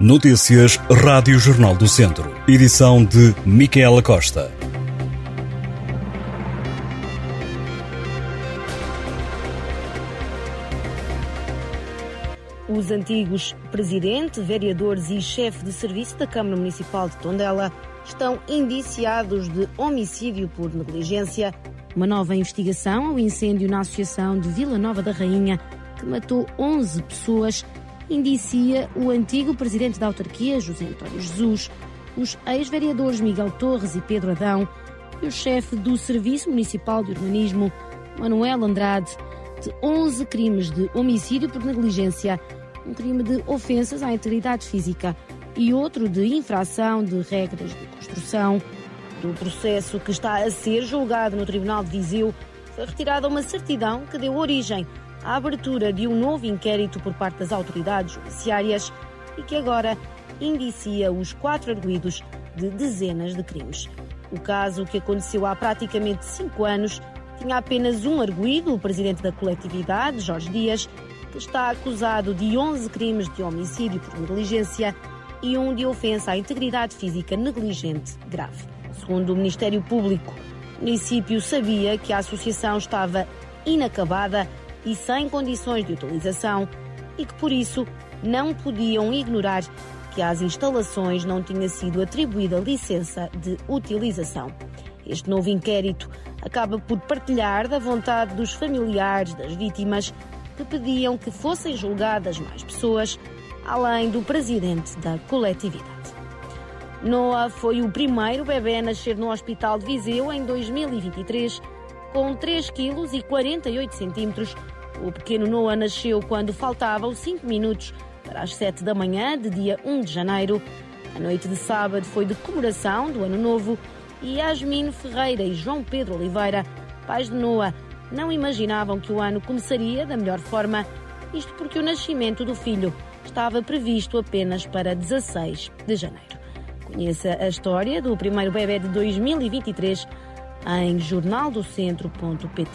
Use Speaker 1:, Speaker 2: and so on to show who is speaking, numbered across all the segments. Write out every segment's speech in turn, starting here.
Speaker 1: Notícias Rádio Jornal do Centro. Edição de Micaela Costa.
Speaker 2: Os antigos presidente, vereadores e chefe de serviço da Câmara Municipal de Tondela estão indiciados de homicídio por negligência. Uma nova investigação ao incêndio na Associação de Vila Nova da Rainha, que matou 11 pessoas, indicia o antigo presidente da autarquia, José António Jesus, os ex-vereadores Miguel Torres e Pedro Adão e o chefe do Serviço Municipal de Urbanismo, Manuel Andrade, de 11 crimes de homicídio por negligência, um crime de ofensas à integridade física e outro de infração de regras de construção. Do processo que está a ser julgado no Tribunal de Viseu, foi retirada uma certidão que deu origem à abertura de um novo inquérito por parte das autoridades judiciárias e que agora indicia os quatro arguídos de dezenas de crimes. O caso, que aconteceu há praticamente cinco anos, tinha apenas um arguído, o presidente da coletividade, Jorge Dias, que está acusado de 11 crimes de homicídio por negligência e um de ofensa à integridade física negligente grave. Segundo o Ministério Público, o município sabia que a associação estava inacabada e sem condições de utilização e que, por isso, não podiam ignorar que às instalações não tinha sido atribuída licença de utilização. Este novo inquérito acaba por partilhar da vontade dos familiares das vítimas que pediam que fossem julgadas mais pessoas, além do presidente da coletividade. Noah foi o primeiro bebê a nascer no Hospital de Viseu em 2023, com 3 kg e 48 centímetros. O pequeno Noah nasceu quando faltavam 5 minutos para as 7 da manhã de dia 1 de janeiro. A noite de sábado foi de comemoração do Ano Novo e Yasmin Ferreira e João Pedro Oliveira, pais de Noah, não imaginavam que o ano começaria da melhor forma, isto porque o nascimento do filho estava previsto apenas para 16 de janeiro. Conheça a história do primeiro bebê de 2023 em jornaldocentro.pt.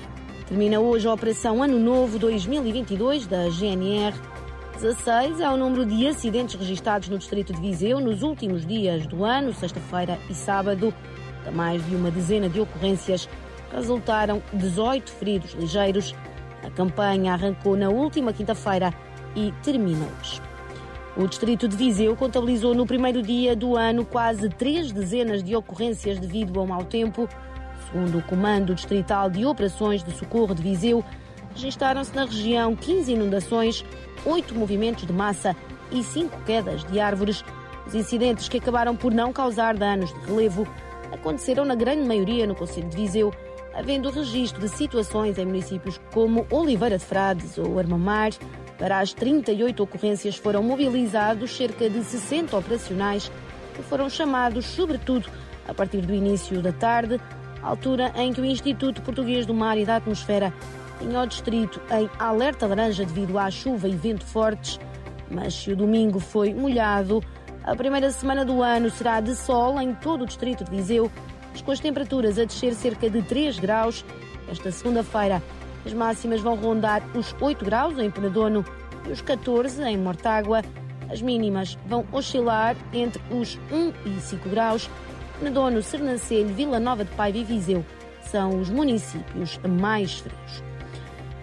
Speaker 2: Termina hoje a Operação Ano Novo 2022 da GNR. 16 é o número de acidentes registados no distrito de Viseu nos últimos dias do ano, sexta-feira e sábado. Da mais de uma dezena de ocorrências resultaram 18 feridos ligeiros. A campanha arrancou na última quinta-feira e termina hoje. O distrito de Viseu contabilizou no primeiro dia do ano quase três dezenas de ocorrências devido ao mau tempo. Segundo o Comando Distrital de Operações de Socorro de Viseu, registaram-se na região 15 inundações, 8 movimentos de massa e 5 quedas de árvores. Os incidentes que acabaram por não causar danos de relevo aconteceram na grande maioria no Conselho de Viseu, havendo registro de situações em municípios como Oliveira de Frades ou Armamar, para as 38 ocorrências foram mobilizados cerca de 60 operacionais que foram chamados, sobretudo, a partir do início da tarde, altura em que o Instituto Português do Mar e da Atmosfera tinha o distrito em alerta laranja devido à chuva e vento fortes. Mas se o domingo foi molhado, a primeira semana do ano será de sol em todo o distrito de Viseu, mas com as temperaturas a descer cerca de 3 graus. Esta segunda-feira as máximas vão rondar os 8 graus em Penedono e os 14 em Mortágua. As mínimas vão oscilar entre os 1 e 5 graus. Penedono, Sernancelho, Vila Nova de Paiva e Viseu são os municípios mais frios.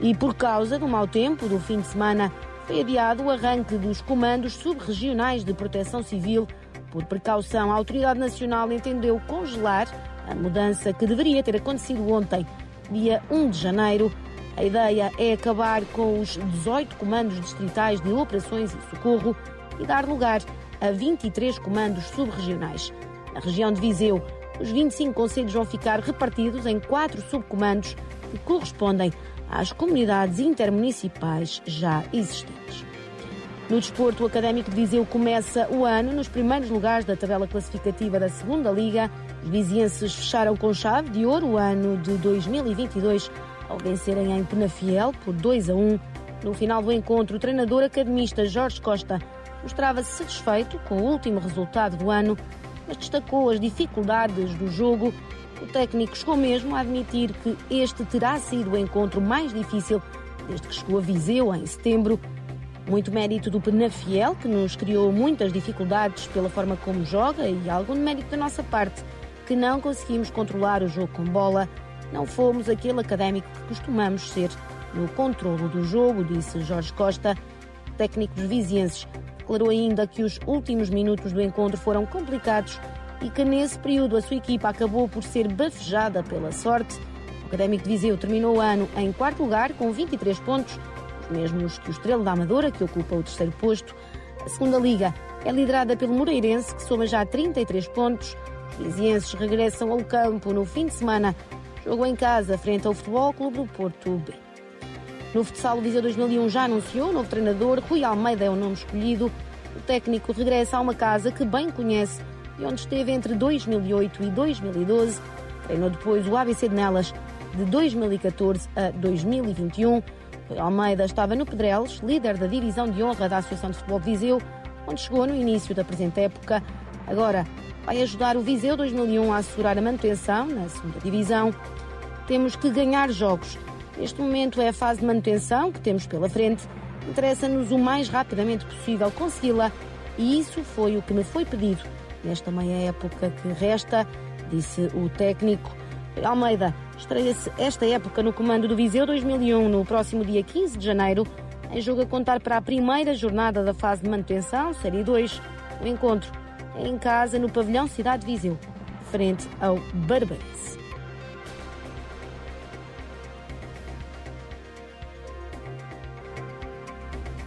Speaker 2: E por causa do mau tempo do fim de semana, foi adiado o arranque dos comandos subregionais de proteção civil. Por precaução, a Autoridade Nacional entendeu congelar a mudança que deveria ter acontecido ontem, dia 1 de janeiro, a ideia é acabar com os 18 comandos distritais de operações e socorro e dar lugar a 23 comandos subregionais. Na região de Viseu, os 25 conselhos vão ficar repartidos em quatro subcomandos que correspondem às comunidades intermunicipais já existentes. No desporto, o Académico de Viseu começa o ano nos primeiros lugares da tabela classificativa da Segunda Liga. Os vizienses fecharam com chave de ouro o ano de 2022 ao vencerem em Penafiel por 2 a 1. No final do encontro, o treinador academista Jorge Costa mostrava-se satisfeito com o último resultado do ano, mas destacou as dificuldades do jogo. O técnico chegou mesmo a admitir que este terá sido o encontro mais difícil desde que chegou a Viseu em setembro. Muito mérito do Penafiel, que nos criou muitas dificuldades pela forma como joga, e algum mérito da nossa parte, que não conseguimos controlar o jogo com bola. Não fomos aquele académico que costumamos ser no controlo do jogo, disse Jorge Costa, técnico dos vizienses. Declarou ainda que os últimos minutos do encontro foram complicados e que nesse período a sua equipa acabou por ser bafejada pela sorte. O Académico de Viseu terminou o ano em quarto lugar com 23 pontos, os mesmos que o Estrela da Amadora, que ocupa o terceiro posto. A segunda liga é liderada pelo Moreirense, que soma já 33 pontos. Os vizienses regressam ao campo no fim de semana. Jogo em casa frente ao Futebol Clube do Porto B. No futsal, o Viseu 2001 já anunciou o novo treinador. Rui Almeida é o nome escolhido. O técnico regressa a uma casa que bem conhece e onde esteve entre 2008 e 2012. Treinou depois o ABC de Nelas de 2014 a 2021. Rui Almeida estava no Pedrelos, líder da divisão de honra da Associação de Futebol de Viseu, onde chegou no início da presente época. Agora vai ajudar o Viseu 2001 a assegurar a manutenção na segunda divisão. Temos que ganhar jogos. Neste momento é a fase de manutenção que temos pela frente. Interessa-nos o mais rapidamente possível consegui-la e isso foi o que me foi pedido nesta meia época que resta, disse o técnico. Almeida estreia-se esta época no comando do Viseu 2001 no próximo dia 15 de janeiro, em jogo a contar para a primeira jornada da fase de manutenção, Série 2. O encontro é em casa no pavilhão Cidade de Viseu, frente ao Barbarense.